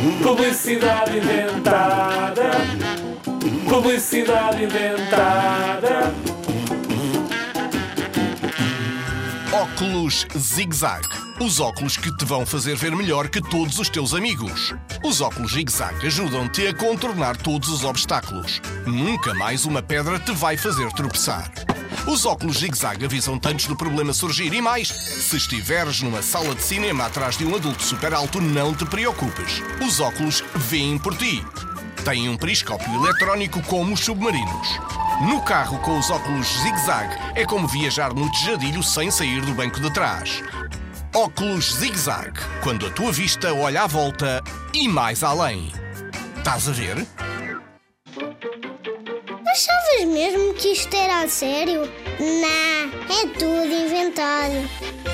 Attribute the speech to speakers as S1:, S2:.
S1: Publicidade inventada. Publicidade inventada.
S2: Óculos Zig Zag. Os óculos que te vão fazer ver melhor que todos os teus amigos. Os óculos Zig Zag ajudam-te a contornar todos os obstáculos. Nunca mais uma pedra te vai fazer tropeçar. Os óculos Zig Zag avisam-te antes do problema surgir e mais. Se estiveres numa sala de cinema atrás de um adulto super alto, não te preocupes. Os óculos veem por ti. Têm um periscópio eletrónico como os submarinos. No carro com os óculos zig-zag é como viajar no tejadilho sem sair do banco de trás. Óculos zig-zag, quando a tua vista olha à volta e mais além. Estás a ver?
S3: Achavas mesmo que isto era a sério? Não, é tudo inventado.